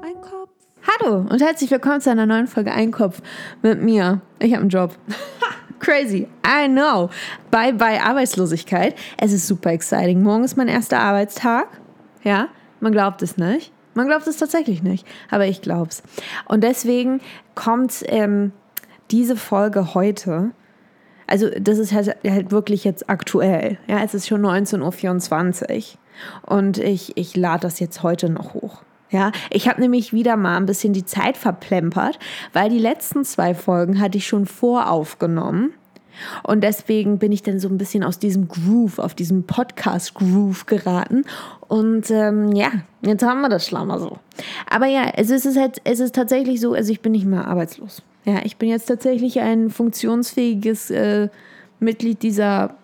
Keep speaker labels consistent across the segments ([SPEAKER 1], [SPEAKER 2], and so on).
[SPEAKER 1] Ein Kopf. Hallo und herzlich willkommen zu einer neuen Folge Einkopf mit mir. Ich habe einen Job. Crazy, I know. Bye bye Arbeitslosigkeit. Es ist super exciting. Morgen ist mein erster Arbeitstag. Ja, man glaubt es nicht. Man glaubt es tatsächlich nicht, aber ich glaub's. Und deswegen kommt ähm, diese Folge heute. Also das ist halt, halt wirklich jetzt aktuell. Ja, es ist schon 19.24 Uhr und ich, ich lade das jetzt heute noch hoch. Ja, ich habe nämlich wieder mal ein bisschen die Zeit verplempert, weil die letzten zwei Folgen hatte ich schon voraufgenommen. Und deswegen bin ich dann so ein bisschen aus diesem Groove, auf diesem Podcast-Groove geraten. Und ähm, ja, jetzt haben wir das Schlammer so. Aber ja, es ist halt, es ist tatsächlich so, also ich bin nicht mehr arbeitslos. Ja, ich bin jetzt tatsächlich ein funktionsfähiges äh, Mitglied dieser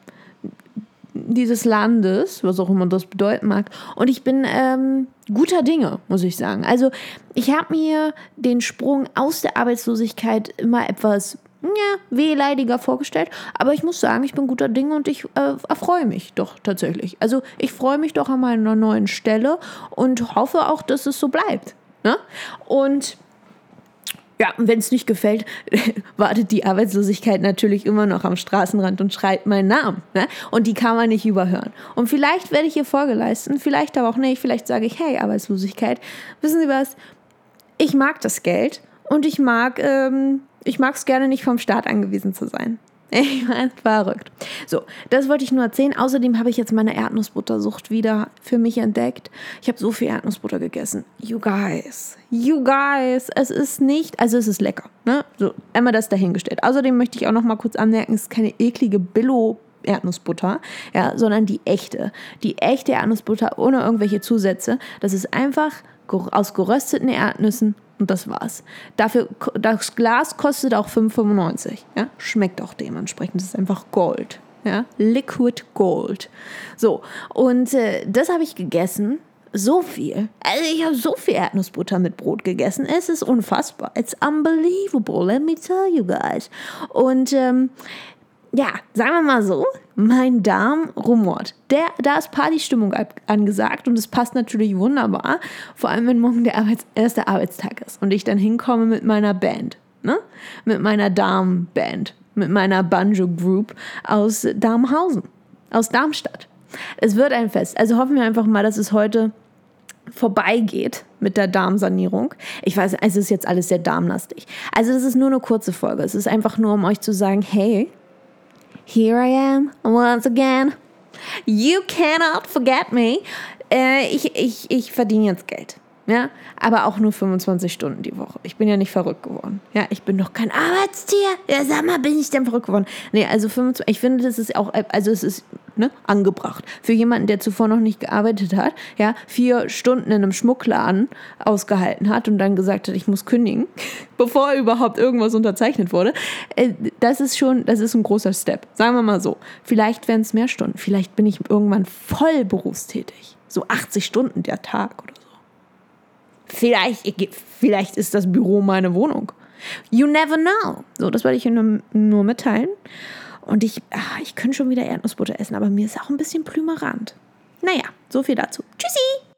[SPEAKER 1] dieses Landes, was auch immer das bedeuten mag. Und ich bin ähm, guter Dinge, muss ich sagen. Also ich habe mir den Sprung aus der Arbeitslosigkeit immer etwas ja, wehleidiger vorgestellt. Aber ich muss sagen, ich bin guter Dinge und ich äh, erfreue mich doch tatsächlich. Also ich freue mich doch an meiner neuen Stelle und hoffe auch, dass es so bleibt. Ne? Und ja, und wenn es nicht gefällt, wartet die Arbeitslosigkeit natürlich immer noch am Straßenrand und schreit meinen Namen. Ne? Und die kann man nicht überhören. Und vielleicht werde ich ihr Folge leisten, vielleicht aber auch nicht. Vielleicht sage ich, hey, Arbeitslosigkeit, wissen Sie was? Ich mag das Geld und ich mag, ähm, ich mag es gerne nicht vom Staat angewiesen zu sein. Ich meine, verrückt. So, das wollte ich nur erzählen. Außerdem habe ich jetzt meine Erdnussbuttersucht wieder für mich entdeckt. Ich habe so viel Erdnussbutter gegessen. You guys, you guys, es ist nicht, also es ist lecker. Ne? So, einmal das dahingestellt. Außerdem möchte ich auch noch mal kurz anmerken, es ist keine eklige Billo Erdnussbutter, ja, sondern die echte. Die echte Erdnussbutter ohne irgendwelche Zusätze. Das ist einfach aus gerösteten Erdnüssen und das war's. Dafür, das Glas kostet auch 5,95. Ja? Schmeckt auch dementsprechend. Das ist einfach Gold. Ja? Liquid Gold. So, und äh, das habe ich gegessen. So viel. Also ich habe so viel Erdnussbutter mit Brot gegessen. Es ist unfassbar. It's unbelievable, let me tell you guys. Und ähm, ja, sagen wir mal so, mein Darm rumort. Der, da ist Partystimmung angesagt und es passt natürlich wunderbar, vor allem wenn morgen der Arbeits erste Arbeitstag ist und ich dann hinkomme mit meiner Band, ne? mit meiner Darmband, mit meiner Banjo Group aus Darmhausen, aus Darmstadt. Es wird ein Fest. Also hoffen wir einfach mal, dass es heute vorbeigeht mit der Darmsanierung. Ich weiß, es ist jetzt alles sehr darmlastig. Also das ist nur eine kurze Folge. Es ist einfach nur, um euch zu sagen, hey, Here I am once again. You cannot forget me. Äh, ich, ich, ich verdiene jetzt Geld. Ja, aber auch nur 25 Stunden die Woche. Ich bin ja nicht verrückt geworden. Ja, ich bin doch kein Arbeitstier. Ja, sag mal, bin ich denn verrückt geworden? Nee, also 25, ich finde, das ist auch, also es ist ne, angebracht. Für jemanden, der zuvor noch nicht gearbeitet hat, ja, vier Stunden in einem Schmuckladen ausgehalten hat und dann gesagt hat, ich muss kündigen, bevor überhaupt irgendwas unterzeichnet wurde. Äh, das ist schon, das ist ein großer Step. Sagen wir mal so. Vielleicht werden es mehr Stunden. Vielleicht bin ich irgendwann voll berufstätig. So 80 Stunden der Tag oder Vielleicht, vielleicht ist das Büro meine Wohnung. You never know. So, das wollte ich nur, nur mitteilen. Und ich, ach, ich könnte schon wieder Erdnussbutter essen, aber mir ist auch ein bisschen plümerant. Naja, so viel dazu. Tschüssi!